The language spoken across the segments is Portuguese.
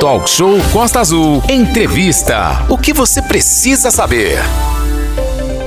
Talk Show Costa Azul. Entrevista. O que você precisa saber?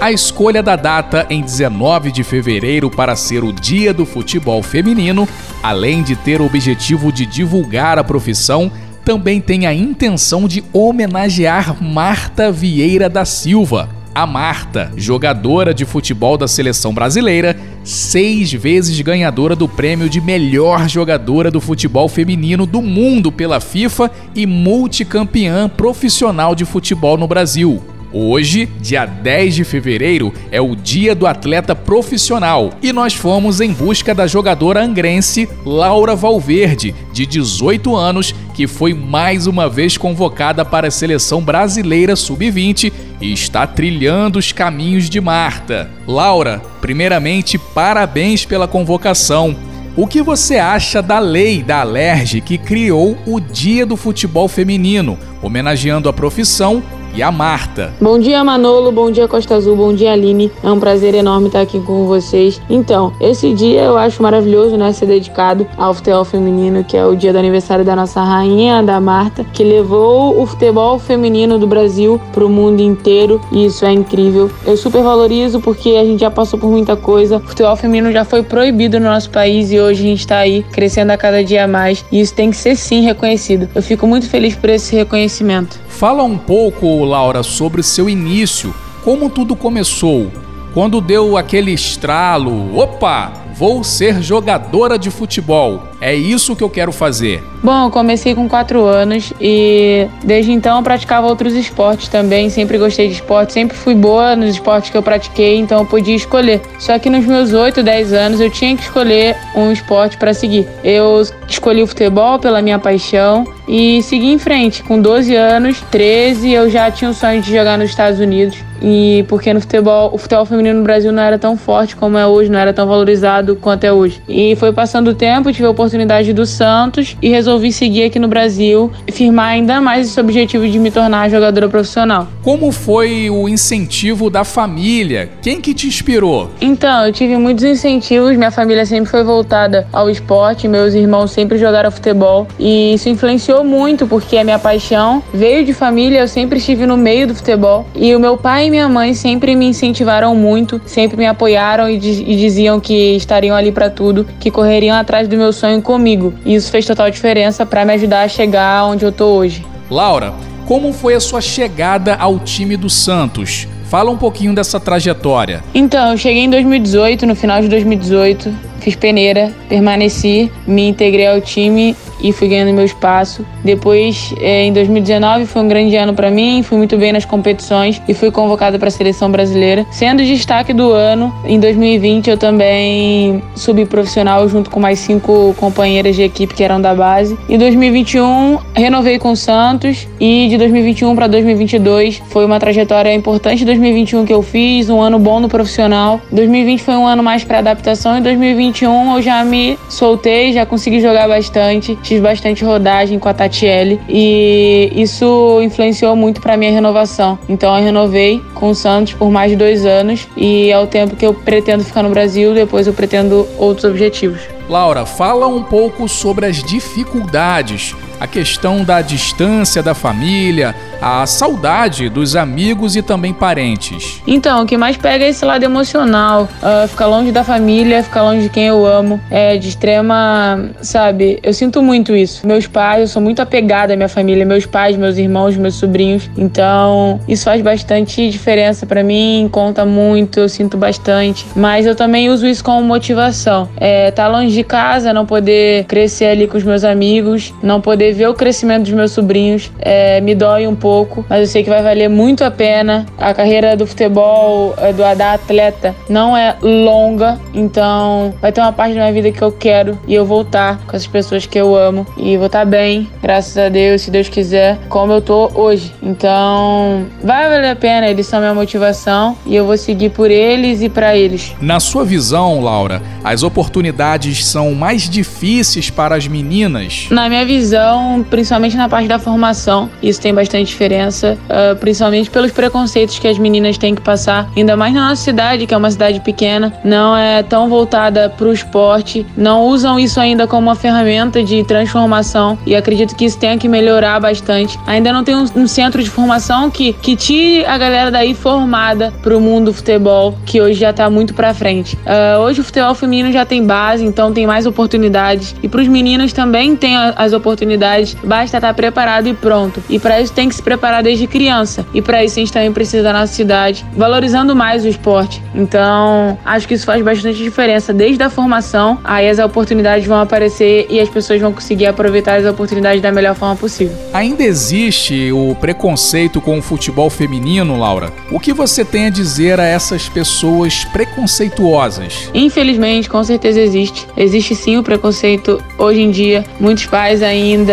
A escolha da data em 19 de fevereiro para ser o Dia do Futebol Feminino, além de ter o objetivo de divulgar a profissão, também tem a intenção de homenagear Marta Vieira da Silva. A Marta, jogadora de futebol da seleção brasileira, seis vezes ganhadora do prêmio de melhor jogadora do futebol feminino do mundo pela FIFA e multicampeã profissional de futebol no Brasil. Hoje, dia 10 de fevereiro, é o dia do atleta profissional e nós fomos em busca da jogadora angrense Laura Valverde, de 18 anos, que foi mais uma vez convocada para a seleção brasileira sub-20 e está trilhando os caminhos de Marta. Laura, primeiramente, parabéns pela convocação. O que você acha da lei da Alerj que criou o Dia do Futebol Feminino, homenageando a profissão e a Marta. Bom dia, Manolo. Bom dia, Costa Azul. Bom dia, Aline. É um prazer enorme estar aqui com vocês. Então, esse dia eu acho maravilhoso, né? Ser dedicado ao futebol feminino, que é o dia do aniversário da nossa rainha, da Marta, que levou o futebol feminino do Brasil para o mundo inteiro. E isso é incrível. Eu super valorizo porque a gente já passou por muita coisa. O futebol feminino já foi proibido no nosso país e hoje a gente está aí crescendo a cada dia mais. E isso tem que ser sim reconhecido. Eu fico muito feliz por esse reconhecimento. Fala um pouco, Laura, sobre seu início, como tudo começou, quando deu aquele estralo, opa, vou ser jogadora de futebol. É isso que eu quero fazer. Bom, eu comecei com 4 anos e desde então eu praticava outros esportes também. Sempre gostei de esporte, sempre fui boa nos esportes que eu pratiquei, então eu podia escolher. Só que nos meus 8, 10 anos eu tinha que escolher um esporte para seguir. Eu escolhi o futebol pela minha paixão e segui em frente. Com 12 anos, 13, eu já tinha o sonho de jogar nos Estados Unidos. E porque no futebol, o futebol feminino no Brasil não era tão forte como é hoje, não era tão valorizado quanto é hoje. E foi passando o tempo, tive a oportunidade do Santos e resolvi seguir aqui no Brasil e firmar ainda mais esse objetivo de me tornar jogadora profissional. Como foi o incentivo da família? Quem que te inspirou? Então, eu tive muitos incentivos, minha família sempre foi voltada ao esporte, meus irmãos sempre jogaram futebol e isso influenciou muito porque a minha paixão veio de família, eu sempre estive no meio do futebol e o meu pai e minha mãe sempre me incentivaram muito, sempre me apoiaram e, e diziam que estariam ali para tudo, que correriam atrás do meu sonho comigo. E isso fez total diferença para me ajudar a chegar onde eu tô hoje. Laura, como foi a sua chegada ao time do Santos? Fala um pouquinho dessa trajetória. Então, eu cheguei em 2018, no final de 2018, fiz peneira, permaneci, me integrei ao time e fui ganhando meu espaço. Depois, é, em 2019, foi um grande ano para mim, fui muito bem nas competições e fui convocada para a seleção brasileira. Sendo destaque do ano, em 2020 eu também subi profissional junto com mais cinco companheiras de equipe que eram da base. Em 2021, renovei com o Santos e de 2021 para 2022 foi uma trajetória importante 2021 que eu fiz, um ano bom no profissional. 2020 foi um ano mais para adaptação e 2021 eu já me soltei, já consegui jogar bastante fiz bastante rodagem com a Tatiele e isso influenciou muito para minha renovação. Então eu renovei com o Santos por mais de dois anos e é o tempo que eu pretendo ficar no Brasil. Depois eu pretendo outros objetivos. Laura, fala um pouco sobre as dificuldades a questão da distância da família, a saudade dos amigos e também parentes. Então, o que mais pega é esse lado emocional, uh, ficar longe da família, ficar longe de quem eu amo, é de extrema, sabe? Eu sinto muito isso. Meus pais, eu sou muito apegada à minha família, meus pais, meus irmãos, meus sobrinhos. Então, isso faz bastante diferença para mim, conta muito, eu sinto bastante. Mas eu também uso isso como motivação. É, tá longe de casa, não poder crescer ali com os meus amigos, não poder ver o crescimento dos meus sobrinhos é, me dói um pouco, mas eu sei que vai valer muito a pena. A carreira do futebol, é, do da atleta, não é longa, então vai ter uma parte da minha vida que eu quero e eu voltar com essas pessoas que eu amo e vou estar bem, graças a Deus, se Deus quiser, como eu tô hoje. Então vai valer a pena, eles são minha motivação e eu vou seguir por eles e para eles. Na sua visão, Laura, as oportunidades são mais difíceis para as meninas? Na minha visão, principalmente na parte da formação, isso tem bastante diferença, uh, principalmente pelos preconceitos que as meninas têm que passar, ainda mais na nossa cidade, que é uma cidade pequena, não é tão voltada para o esporte, não usam isso ainda como uma ferramenta de transformação e acredito que isso tenha que melhorar bastante. Ainda não tem um, um centro de formação que, que tire a galera daí formada para o mundo do futebol, que hoje já está muito para frente. Uh, hoje o futebol feminino já tem base, então tem mais oportunidades e para os meninos também tem as oportunidades, basta estar preparado e pronto. E para isso tem que se preparar desde criança. E para isso a gente também precisa da nossa cidade, valorizando mais o esporte. Então, acho que isso faz bastante diferença desde a formação, aí as oportunidades vão aparecer e as pessoas vão conseguir aproveitar as oportunidades da melhor forma possível. Ainda existe o preconceito com o futebol feminino, Laura? O que você tem a dizer a essas pessoas preconceituosas? Infelizmente, com certeza existe. Existe sim o preconceito hoje em dia. Muitos pais ainda,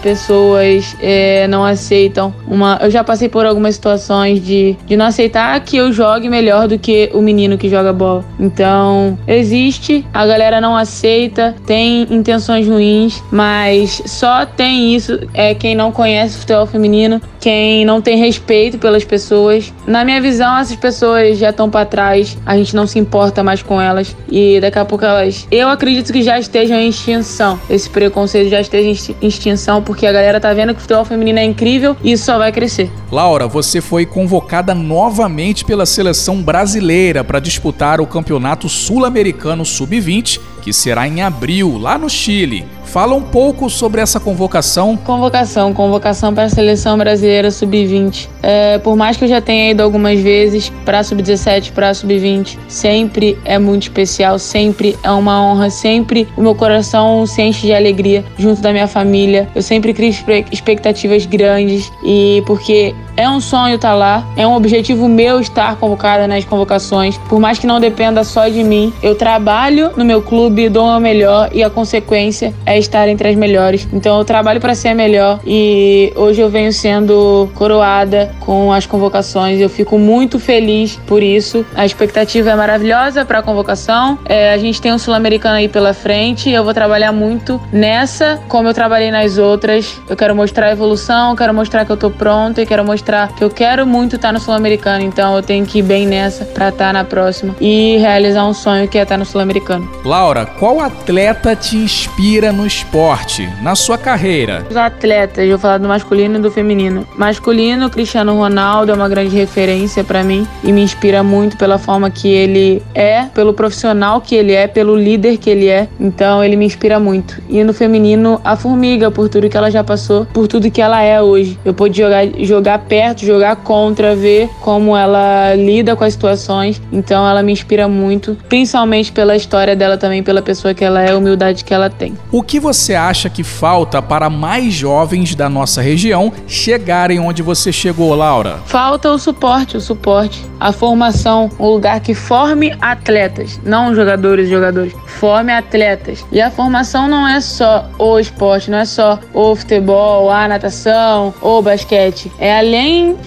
pessoas é, não aceitam uma. Eu já passei por algumas situações de, de não aceitar que eu jogue melhor do que o menino que joga bola. Então, existe, a galera não aceita, tem intenções ruins, mas só tem isso é quem não conhece o futebol feminino, quem não tem respeito pelas pessoas. Na minha visão, essas pessoas já estão para trás, a gente não se importa mais com elas e daqui a pouco elas, eu acredito que já estejam em extinção. Esse preconceito já esteja em extinção porque a galera tá vendo que o futebol feminino é incrível e isso só vai crescer. Laura, você foi convocada novamente pela seleção brasileira para disputar o Campeonato Sul-Americano Sub-20, que será em abril, lá no Chile. Fala um pouco sobre essa convocação. Convocação, convocação para a seleção brasileira sub-20. É, por mais que eu já tenha ido algumas vezes para sub-17, para sub-20, sempre é muito especial, sempre é uma honra, sempre o meu coração se enche de alegria junto da minha família. Eu sempre crio expectativas grandes e porque é um sonho estar tá lá, é um objetivo meu estar convocada nas convocações. Por mais que não dependa só de mim, eu trabalho no meu clube, dou o melhor e a consequência é estar entre as melhores. Então eu trabalho para ser a melhor e hoje eu venho sendo coroada com as convocações. Eu fico muito feliz por isso. A expectativa é maravilhosa para a convocação. É, a gente tem um sul-americano aí pela frente. Eu vou trabalhar muito nessa, como eu trabalhei nas outras. Eu quero mostrar a evolução, quero mostrar que eu tô pronta e quero mostrar que eu quero muito estar no sul-americano. Então eu tenho que ir bem nessa para estar na próxima e realizar um sonho que é estar no sul-americano. Laura, qual atleta te inspira no esporte, na sua carreira? Os atletas, eu vou falar do masculino e do feminino. Masculino, Cristiano Ronaldo é uma grande referência para mim e me inspira muito pela forma que ele é, pelo profissional que ele é, pelo líder que ele é. Então ele me inspira muito. E no feminino, a Formiga, por tudo que ela já passou, por tudo que ela é hoje. Eu pude jogar, jogar perto, jogar contra, ver como ela lida com as situações. Então ela me inspira muito, principalmente pela história dela também, pela pessoa que ela é, a humildade que ela tem. O que você acha que falta para mais jovens da nossa região chegarem onde você chegou, Laura? Falta o suporte, o suporte, a formação, um lugar que forme atletas, não jogadores e jogadores, forme atletas. E a formação não é só o esporte, não é só o futebol, a natação, o basquete. É além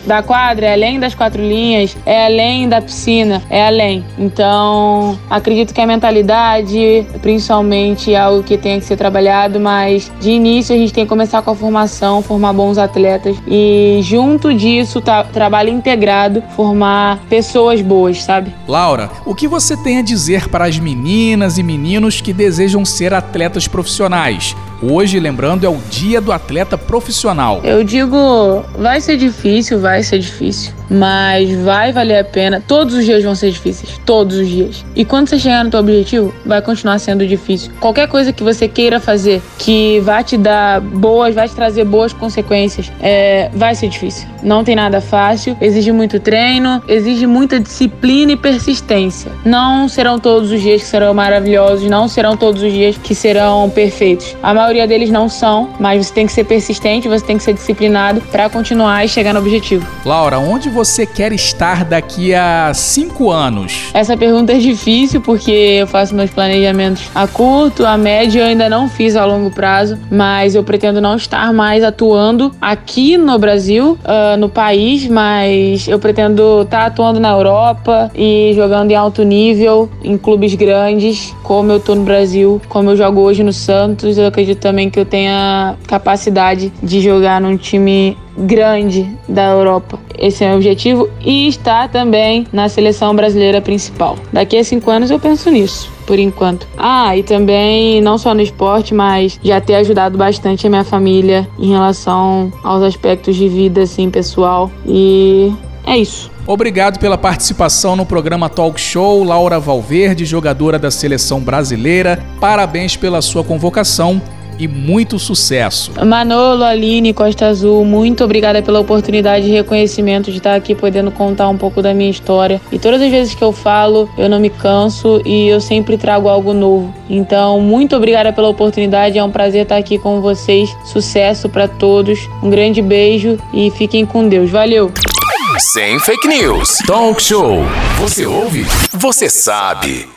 da quadra, é além das quatro linhas, é além da piscina, é além. Então, acredito que a mentalidade, principalmente, é algo que tem que ser trabalhado trabalhado, mas de início a gente tem que começar com a formação, formar bons atletas e junto disso, tá, trabalho integrado, formar pessoas boas, sabe? Laura, o que você tem a dizer para as meninas e meninos que desejam ser atletas profissionais? Hoje, lembrando, é o dia do atleta profissional. Eu digo, vai ser difícil, vai ser difícil, mas vai valer a pena. Todos os dias vão ser difíceis, todos os dias. E quando você chegar no teu objetivo, vai continuar sendo difícil. Qualquer coisa que você queira fazer que vai te dar boas, vai te trazer boas consequências, é, vai ser difícil. Não tem nada fácil, exige muito treino, exige muita disciplina e persistência. Não serão todos os dias que serão maravilhosos, não serão todos os dias que serão perfeitos. A maioria maioria deles não são, mas você tem que ser persistente, você tem que ser disciplinado para continuar e chegar no objetivo. Laura, onde você quer estar daqui a cinco anos? Essa pergunta é difícil porque eu faço meus planejamentos a curto, a médio eu ainda não fiz a longo prazo, mas eu pretendo não estar mais atuando aqui no Brasil, uh, no país, mas eu pretendo estar tá atuando na Europa e jogando em alto nível, em clubes grandes, como eu tô no Brasil, como eu jogo hoje no Santos. Eu acredito acredito também que eu tenha capacidade de jogar num time grande da Europa. Esse é o meu objetivo e estar também na seleção brasileira principal. Daqui a cinco anos eu penso nisso, por enquanto. Ah, e também não só no esporte, mas já ter ajudado bastante a minha família em relação aos aspectos de vida assim pessoal e é isso. Obrigado pela participação no programa Talk Show, Laura Valverde, jogadora da seleção brasileira. Parabéns pela sua convocação e muito sucesso. Manolo, Aline, Costa Azul, muito obrigada pela oportunidade e reconhecimento de estar aqui podendo contar um pouco da minha história. E todas as vezes que eu falo, eu não me canso e eu sempre trago algo novo. Então, muito obrigada pela oportunidade, é um prazer estar aqui com vocês. Sucesso para todos. Um grande beijo e fiquem com Deus. Valeu. Sem fake news. Talk show. Você ouve? Você sabe.